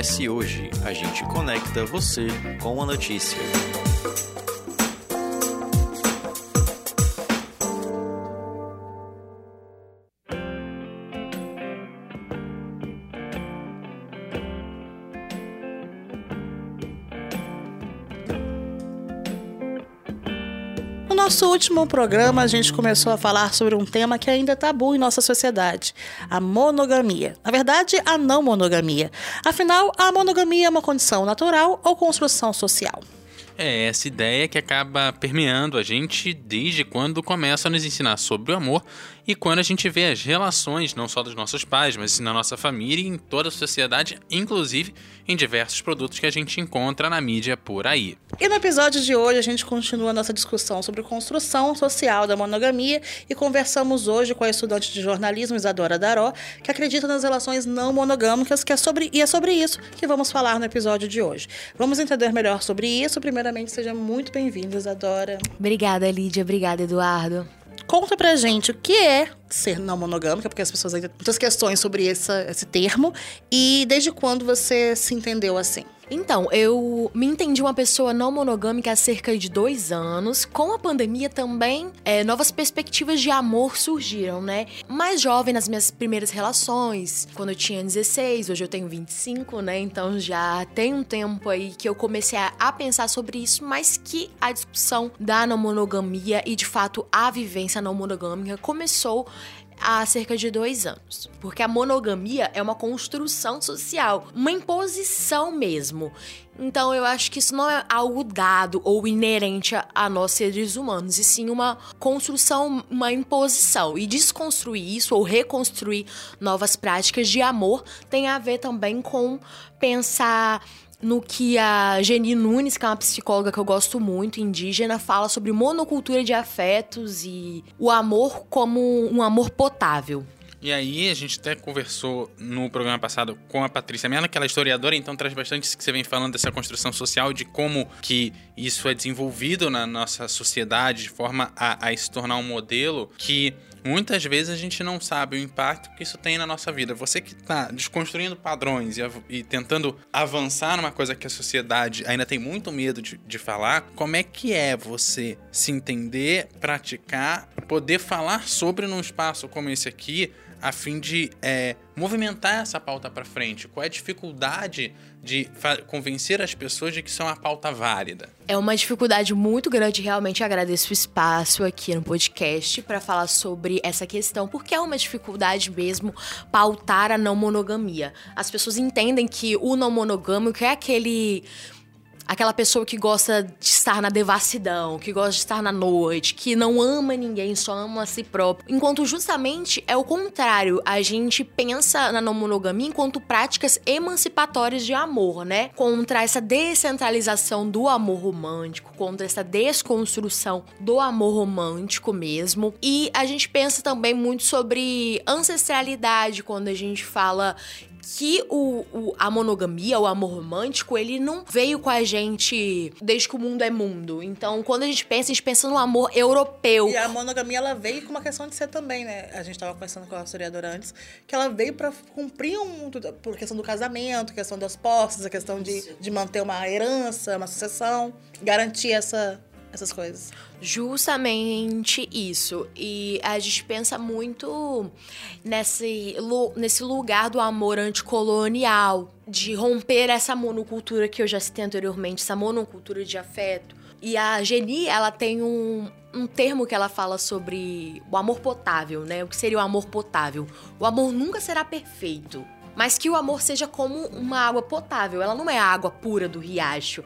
acontece hoje. A gente conecta você com a notícia. Nosso último programa, a gente começou a falar sobre um tema que ainda é tabu em nossa sociedade: a monogamia. Na verdade, a não monogamia. Afinal, a monogamia é uma condição natural ou construção social? É essa ideia que acaba permeando a gente desde quando começa a nos ensinar sobre o amor e quando a gente vê as relações, não só dos nossos pais, mas na nossa família e em toda a sociedade, inclusive em diversos produtos que a gente encontra na mídia por aí. E no episódio de hoje a gente continua a nossa discussão sobre construção social da monogamia e conversamos hoje com a estudante de jornalismo Isadora Daró, que acredita nas relações não monogâmicas, que é sobre, e é sobre isso que vamos falar no episódio de hoje. Vamos entender melhor sobre isso. Primeiramente, seja muito bem-vinda, Isadora. Obrigada, Lídia. Obrigada, Eduardo. Conta pra gente o que é ser não monogâmica, porque as pessoas ainda têm muitas questões sobre essa, esse termo. E desde quando você se entendeu assim? Então, eu me entendi uma pessoa não monogâmica há cerca de dois anos. Com a pandemia também, é, novas perspectivas de amor surgiram, né? Mais jovem nas minhas primeiras relações, quando eu tinha 16, hoje eu tenho 25, né? Então já tem um tempo aí que eu comecei a, a pensar sobre isso, mas que a discussão da não monogamia e de fato a vivência não monogâmica começou há cerca de dois anos. Porque a monogamia é uma construção social, uma imposição mesmo. Então eu acho que isso não é algo dado ou inerente a nós seres humanos, e sim uma construção, uma imposição. E desconstruir isso ou reconstruir novas práticas de amor tem a ver também com pensar no que a Geni Nunes, que é uma psicóloga que eu gosto muito, indígena, fala sobre monocultura de afetos e o amor como um amor potável. E aí, a gente até conversou no programa passado com a Patrícia Mello, que ela é historiadora, então traz bastante isso que você vem falando dessa construção social, de como que isso é desenvolvido na nossa sociedade de forma a, a se tornar um modelo que muitas vezes a gente não sabe o impacto que isso tem na nossa vida. Você que está desconstruindo padrões e, e, tentando avançar numa coisa que a sociedade ainda tem muito medo de, de falar, como é que é você se entender, praticar, poder falar sobre num espaço como esse aqui, a fim de é, movimentar essa pauta para frente? Qual é a dificuldade de convencer as pessoas de que isso é uma pauta válida? É uma dificuldade muito grande, realmente agradeço o espaço aqui no podcast para falar sobre essa questão, porque é uma dificuldade mesmo pautar a não monogamia. As pessoas entendem que o não monogâmico é aquele aquela pessoa que gosta de estar na devassidão, que gosta de estar na noite, que não ama ninguém, só ama a si próprio. Enquanto justamente é o contrário, a gente pensa na não monogamia enquanto práticas emancipatórias de amor, né? Contra essa descentralização do amor romântico, contra essa desconstrução do amor romântico mesmo. E a gente pensa também muito sobre ancestralidade quando a gente fala que o, o, a monogamia, o amor romântico, ele não veio com a gente desde que o mundo é mundo. Então, quando a gente pensa, a gente pensa no amor europeu. E a monogamia, ela veio com uma questão de ser também, né? A gente estava conversando com a historiadora antes, que ela veio para cumprir um. por questão do casamento, questão das posses, a questão de, de manter uma herança, uma sucessão, garantir essa essas coisas. Justamente isso. E a gente pensa muito nesse, nesse lugar do amor anticolonial, de romper essa monocultura que eu já citei anteriormente, essa monocultura de afeto. E a Geni, ela tem um, um termo que ela fala sobre o amor potável, né? O que seria o amor potável? O amor nunca será perfeito, mas que o amor seja como uma água potável. Ela não é a água pura do riacho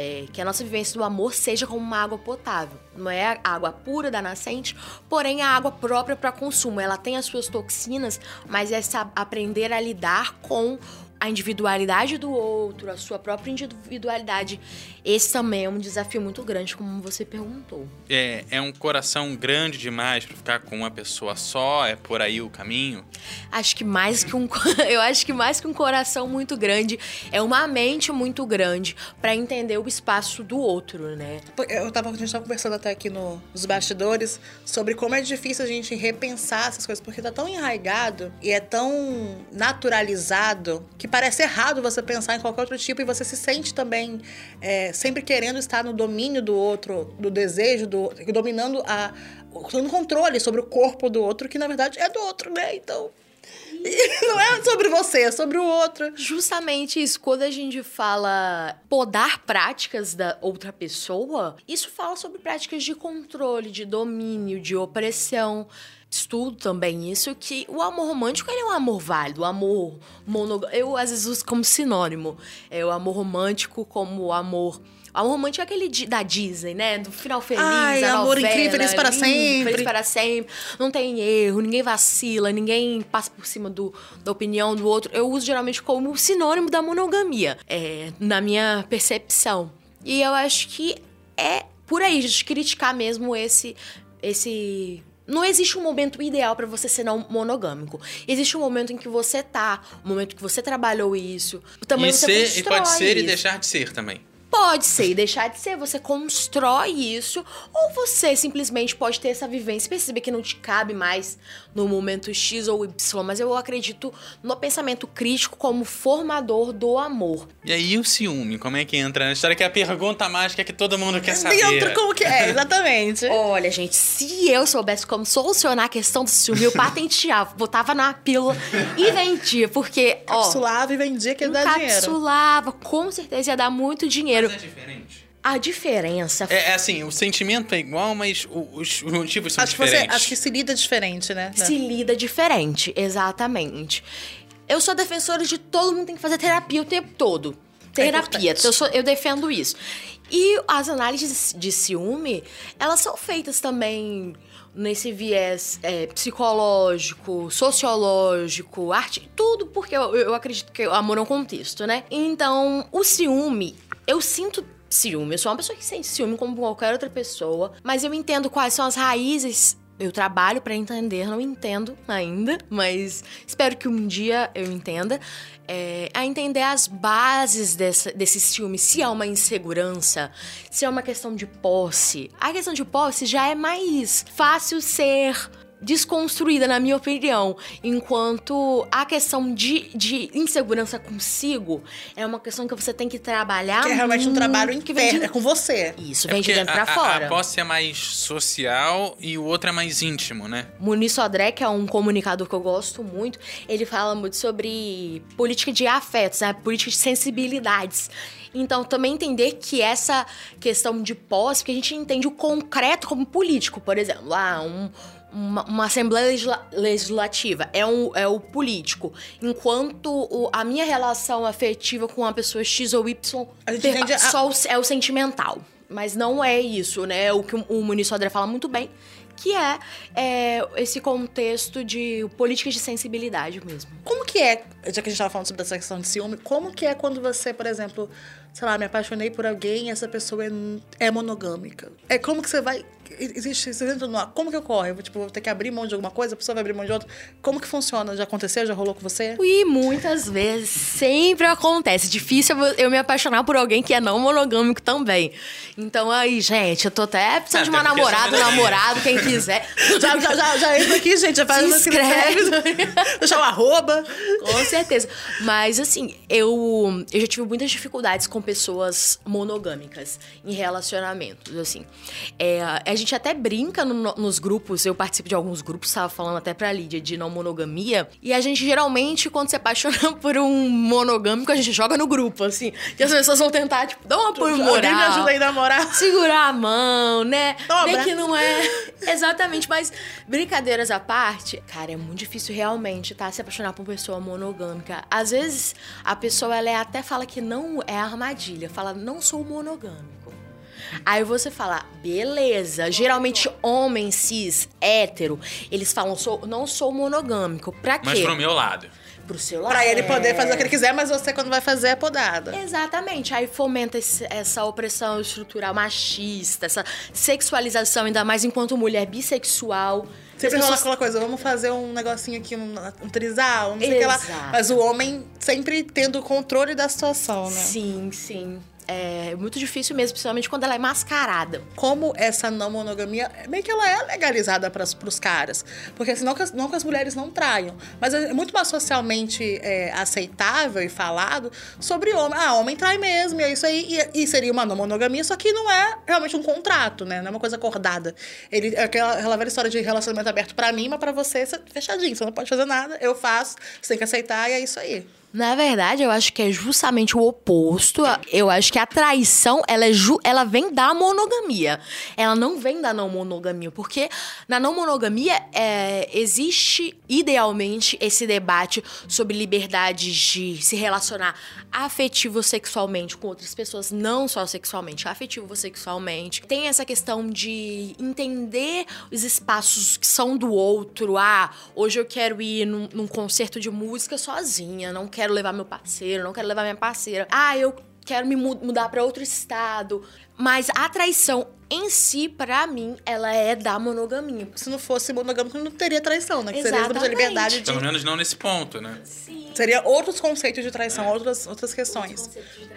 é, que a nossa vivência do amor seja como uma água potável. Não é a água pura da nascente, porém a água própria para consumo. Ela tem as suas toxinas, mas é aprender a lidar com a individualidade do outro, a sua própria individualidade. Esse também é um desafio muito grande, como você perguntou. É, é um coração grande demais para ficar com uma pessoa só? É por aí o caminho? Acho que mais que um, eu acho que mais que um coração muito grande é uma mente muito grande para entender o espaço do outro, né? Eu tava, a gente tava conversando até aqui no, nos bastidores sobre como é difícil a gente repensar essas coisas porque tá tão enraigado e é tão naturalizado que parece errado você pensar em qualquer outro tipo e você se sente também é, sempre querendo estar no domínio do outro, do desejo, do, dominando a. tendo controle sobre o corpo do outro, que na verdade é do outro, né? Então. Não é sobre você, é sobre o outro. Justamente isso. Quando a gente fala podar práticas da outra pessoa, isso fala sobre práticas de controle, de domínio, de opressão estudo também isso que o amor romântico ele é um amor válido, o amor monogâmico. Eu às vezes uso como sinônimo. É o amor romântico como o amor amor romântico é aquele da Disney, né? Do final feliz, Ai, a amor novela, incrível, feliz para lindo, sempre. Feliz para sempre. Não tem erro, ninguém vacila, ninguém passa por cima do, da opinião do outro. Eu uso geralmente como sinônimo da monogamia, é, na minha percepção. E eu acho que é por aí, de criticar mesmo esse esse não existe um momento ideal para você ser não monogâmico. Existe um momento em que você tá, um momento que você trabalhou isso. Também e, você ser, e pode ser isso. e deixar de ser também. Pode ser e deixar de ser, você constrói isso, ou você simplesmente pode ter essa vivência e perceber que não te cabe mais no momento X ou Y, mas eu acredito no pensamento crítico como formador do amor. E aí o ciúme, como é que entra na história? Que é a pergunta mágica que todo mundo quer saber. Dentro como que é, exatamente. Olha, gente, se eu soubesse como solucionar a questão do ciúme, eu patenteava, botava na pílula e vendia, porque, ó... Capsulava e vendia que ele dá dinheiro. Capsulava, com certeza ia dar muito dinheiro. Mas é diferente. A diferença É, é assim, o sentimento é igual, mas os, os motivos são Acho que, você, diferentes. acho que se lida diferente, né? se lida diferente, exatamente. Eu sou defensora de todo mundo tem que fazer terapia o tempo todo. Terapia, importante. eu, sou- eu defendo isso. E as análises de ciúme, elas são feitas também nesse viés é, psicológico, sociológico, arte, tudo porque eu, eu acredito que o amor é um contexto, né? Então, o ciúme, eu sinto ciúme. Eu sou uma pessoa que sente ciúme como qualquer outra pessoa, mas eu entendo quais são as raízes. Eu trabalho pra entender, não entendo ainda, mas espero que um dia eu entenda. É, a entender as bases dessa, desse ciúme, se é uma insegurança, se é uma questão de posse. A questão de posse já é mais fácil ser desconstruída, na minha opinião. Enquanto a questão de, de insegurança consigo é uma questão que você tem que trabalhar. Que é realmente um trabalho que vem interno, de- é com você. Isso, É vem de dentro pra a, a- fora. A posse é mais social e o outro é mais íntimo, né? Muniz Sodré, que é um comunicador que eu gosto muito, ele fala muito sobre política de afetos, né? política de sensibilidades. Então, também entender que essa questão de posse, porque a gente entende o concreto como político, por exemplo, ah, um- uma, uma Assembleia legisla- Legislativa é, um, é o político, enquanto o- a minha relação afetiva com uma pessoa X ou Y A a- só o- é o sentimental. Mas não é isso, né? O que o, o Muniz Sodré fala muito bem, que é, é esse contexto de políticas de sensibilidade mesmo. Como que é, já que a gente tava falando sobre essa questão de ciúme, como que é quando você, por exemplo, sei lá, me apaixonei por alguém e essa pessoa é, é monogâmica? É como que você vai. Existe. Você entra no, como que ocorre? Eu vou, tipo, vou ter que abrir mão de alguma coisa, a pessoa vai abrir mão de outra. Como que funciona? Já aconteceu? Já rolou com você? E muitas vezes sempre acontece. Difícil eu- me apaixonar por alguém que é não monogâmico também. Então aí, gente, eu tô até precisando de uma namorada, um menina- namorado, quem quiser. Já, já, já, já entra aqui, gente, já faz Se uma inscreve. Deixar o arroba. Com certeza. Mas, assim, eu, eu já tive muitas dificuldades com pessoas monogâmicas em relacionamentos, assim. É, a gente até brinca no- no- nos grupos, eu participo de alguns grupos, tava falando até pra Lídia de não monogamia, e a gente geralmente, quando se apaixona por um monogâmico, a gente joga no grupo, assim, que as pessoas vão tentar, tipo, dar um apoio moral. Alguém me ajuda aí a namorar. Segurar a mão, né? Abraço. que não é. Exatamente, mas brincadeiras à parte, cara, é muito difícil realmente, tá? Se apaixonar por uma pessoa monogâmica. Às vezes a pessoa, ela é- até fala que não é armadilha, fala, não sou monogâmico. Aí você fala, beleza. Geralmente, homem cis, hétero, eles falam, sou, não sou monogâmico. Pra quê? Mas pro meu lado. Pro seu lado. Pra ele poder É. fazer o que ele quiser, mas você, quando vai fazer, é podada. Exatamente. Aí fomenta esse- essa opressão estrutural machista, essa sexualização, ainda mais enquanto mulher bissexual. Sempre rola pessoas- aquela coisa, vamos fazer um negocinho aqui, um, um trisal, não sei o que lá. Mas o homem sempre tendo o controle da situação, né? Sim, sim. É muito difícil mesmo, principalmente quando ela é mascarada. Como essa não monogamia, meio que ela é legalizada para os caras. Porque senão que as, não que as mulheres não traiam. Mas é muito mais socialmente é, aceitável e falado sobre homem. Ah, homem trai mesmo, e é isso aí. E, e, seria uma não monogamia, só que não é realmente um contrato, né? Não é uma coisa acordada. Ele, é aquela, aquela velha história de relacionamento aberto para mim, mas para você, você fechadinho. Você não pode fazer nada, eu faço, você tem que aceitar e é isso aí. Na verdade, eu acho que é justamente o oposto. Eu acho que a traição, ela, é ju ela vem da monogamia. Ela não vem da não monogamia. Porque na não monogamia é, existe, idealmente, esse debate sobre liberdade de se relacionar afetivo sexualmente com outras pessoas, não só sexualmente, afetivo sexualmente. Tem essa questão de entender os espaços que são do outro. Ah, hoje eu quero ir num, num concerto de música sozinha, não quero levar meu parceiro, não quero levar minha parceira. Ah, eu quero me mudar para outro estado. Mas a traição em si, para mim, ela é da monogamia. Se não fosse monogâmico, não teria traição, né? Que Exatamente. seria a liberdade de... Pelo menos não nesse ponto, né? Sim. Seria outros conceitos de traição, é. outras, outras questões. Outros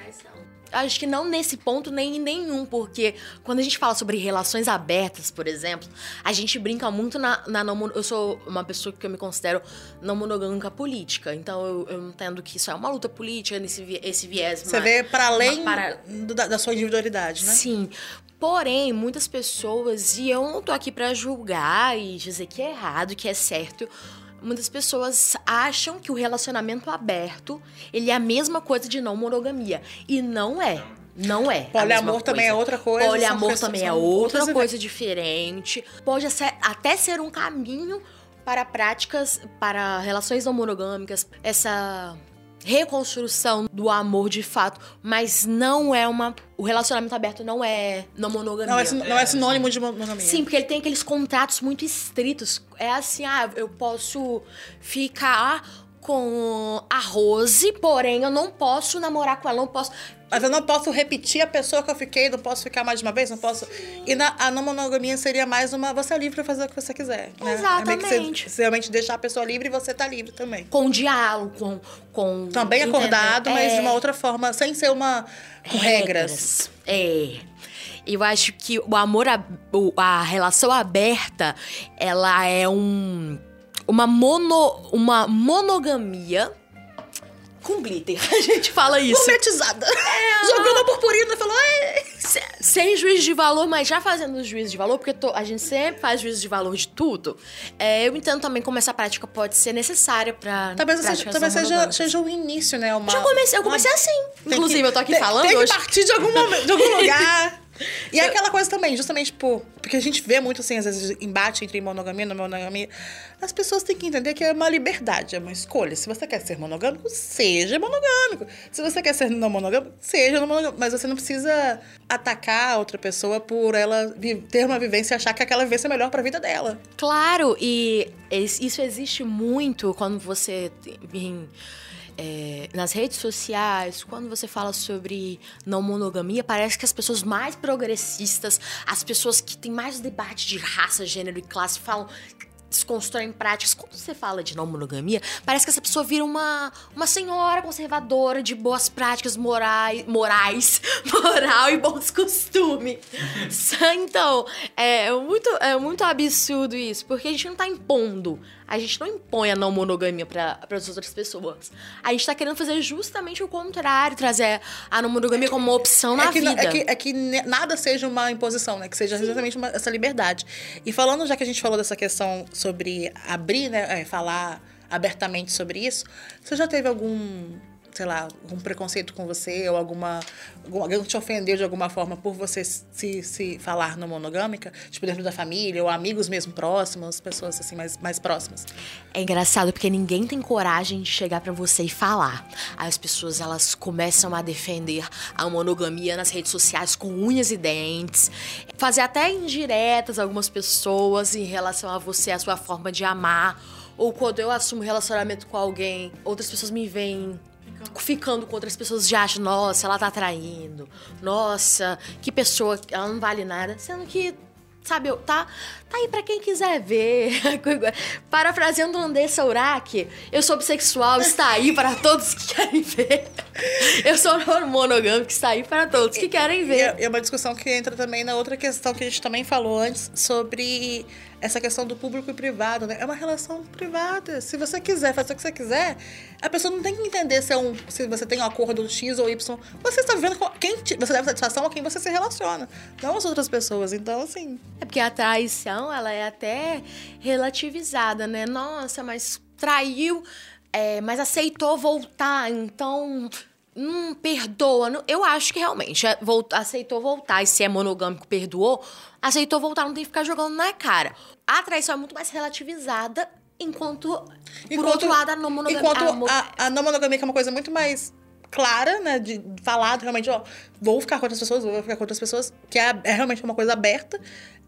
acho que não nesse ponto nem em nenhum, porque quando a gente fala sobre relações abertas, por exemplo, a gente brinca muito na, na não Eu sou uma pessoa que eu me considero não monogâmica política, então eu, eu entendo que isso é uma luta política nesse esse viés. Você uma, vê para além para... Da, da sua individualidade, né? Sim. Porém, muitas pessoas, e eu não tô aqui para julgar e dizer que é errado, que é certo, muitas pessoas acham que o relacionamento aberto ele é a mesma coisa de não monogamia e não é. Não é. Poliamor também é outra coisa. Poliamor também é outra coisa diferente. Pode até ser um caminho para práticas, para relações não monogâmicas. Essa reconstrução do amor de fato, mas não é uma. O relacionamento aberto não é não monogamia. Não é, não é sinônimo de monogamia. Sim, porque ele tem aqueles contratos muito estritos. É assim, ah, eu posso ficar com a Rose, porém eu não posso namorar com ela, não posso. Mas eu não posso repetir a pessoa que eu fiquei, não posso ficar mais de uma vez, não posso. E na, a não monogamia seria mais uma. Você é livre pra fazer o que você quiser. Né? Exatamente. É que você, você, realmente deixar a pessoa livre e você tá livre também. Com diálogo, com. com também acordado, é... mas de uma outra forma, sem ser uma. com regras. regras. É. Eu acho que o amor, a, a relação aberta, ela é um uma mono uma monogamia com glitter. A gente fala isso. Gourmetizada. É, Jogando a purpurina e falou... Sem juízo de valor, mas já fazendo juízo de valor, porque tô, a gente sempre faz juízo de valor de tudo. É, eu entendo também como essa prática pode ser necessária pra. Talvez, seja, talvez seja, seja o início, né? Uma, já comecei, eu comecei uma... assim. Inclusive, que, eu tô aqui tem, falando. Tem hoje. que partir de algum, momento, de algum lugar. E é aquela coisa também, justamente por. Porque a gente vê muito, assim, às vezes, embate entre monogamia e não monogamia. As pessoas têm que entender que é uma liberdade, é uma escolha. Se você quer ser monogâmico, seja monogâmico. Se você quer ser não monogâmico, seja não monogâmico. Mas você não precisa atacar a outra pessoa por ela ter uma vivência e achar que aquela vivência é melhor pra vida dela. Claro, e isso existe muito quando você. Em é, nas redes sociais, quando você fala sobre não monogamia, parece que as pessoas mais progressistas, as pessoas que têm mais debate de raça, gênero e classe, falam desconstroem práticas. Quando você fala de não monogamia, parece que essa pessoa vira uma, uma senhora conservadora de boas práticas morais, morais, moral e bons costumes. então, é muito, é muito absurdo isso, porque a gente não tá impondo. A gente não impõe a não monogamia para as outras pessoas. A gente tá querendo fazer justamente o contrário, trazer a não monogamia como uma opção na é que, vida. É que, é que nada seja uma imposição, né? Que seja Sim. exatamente uma, essa liberdade. E falando, já que a gente falou dessa questão sobre abrir, né? É, falar abertamente sobre isso, você já teve algum sei lá, algum preconceito com você ou alguma. alguém te ofendeu de alguma forma por você se, se falar no monogâmica, tipo dentro da família ou amigos mesmo próximos, pessoas assim mais, mais próximas. É engraçado porque ninguém tem coragem de chegar para você e falar. As pessoas elas começam a defender a monogamia nas redes sociais com unhas e dentes, fazer até indiretas algumas pessoas em relação a você, a sua forma de amar. Ou quando eu assumo relacionamento com alguém, outras pessoas me veem ficando com outras pessoas já acham, nossa, ela tá traindo. Nossa, que pessoa, ela não vale nada. Sendo que sabe, eu- tá, tá aí pra quem quiser ver. Parafraseando o Andressa Urach, eu sou bissexual, está aí para todos que querem ver. Eu sou monogâmico, está aí para todos que querem E ver. é, é uma discussão que entra também na outra questão que a gente também falou antes sobre essa questão do público e privado, né? É uma relação privada. Se você quiser fazer o que você quiser, a pessoa não tem que entender se, é um, se você tem um acordo X ou Y. Você está vivendo com quem te- você deve satisfação a quem você se relaciona, não as outras pessoas. Então, assim, É porque a traição, ela é até relativizada, né? Nossa, mas traiu, é, mas aceitou voltar, então. Hum, perdoa. Eu acho que realmente é, aceitou voltar. E se é monogâmico, perdoou. Aceitou voltar, não tem que ficar jogando na cara. A traição é muito mais relativizada, enquanto, por outro lado, a não monogamia. Enquanto a a, não monogamia que é uma coisa muito mais clara, né? De falar realmente, ó, vou ficar com outras pessoas, vou ficar com outras pessoas, que é, é realmente uma coisa aberta,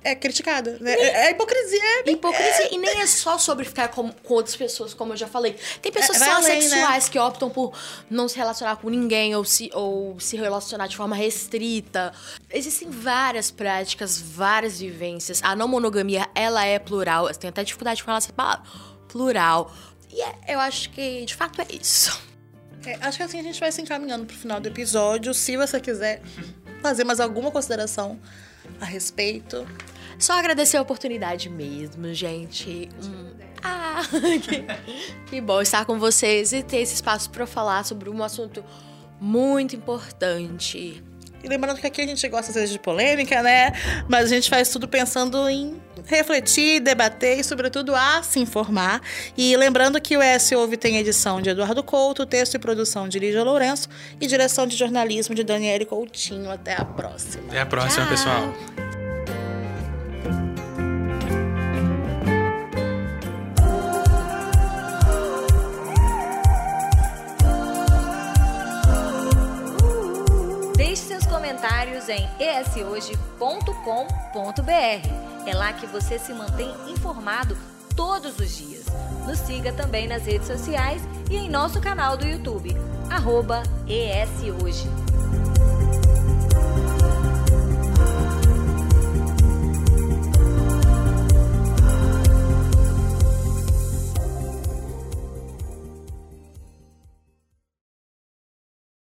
é criticada. Né? É, é hipocrisia. É, Hipocrisia. E nem é só sobre ficar com, com outras pessoas, como eu já falei. Tem pessoas É, que vai são além, assexuais que optam por não se relacionar com ninguém ou se, ou se relacionar de forma restrita. Existem várias práticas, várias vivências. A não monogamia, ela é plural. Eu tenho até dificuldade de falar essa palavra. Plural. E é- eu acho que, de fato, é isso. É, acho que assim a gente vai se encaminhando pro final do episódio. Se você quiser fazer mais alguma consideração a respeito. Só agradecer a oportunidade mesmo, gente. Hum. Ah, que, que bom estar com vocês e ter esse espaço para falar sobre um assunto muito importante. E lembrando que aqui a gente gosta às vezes de polêmica, né? Mas a gente faz tudo pensando em refletir, debater e, sobretudo, a se informar. E lembrando que o S Ouve tem edição de Eduardo Couto, texto e produção de Lígia Lourenço e direção de jornalismo de Daniele Coutinho. Até a próxima. Até a próxima, Tchau. pessoal. Comentários em eshoje.com.br. É lá que você se mantém informado todos os dias. Nos siga também nas redes sociais e em nosso canal do YouTube, arroba ESHoje.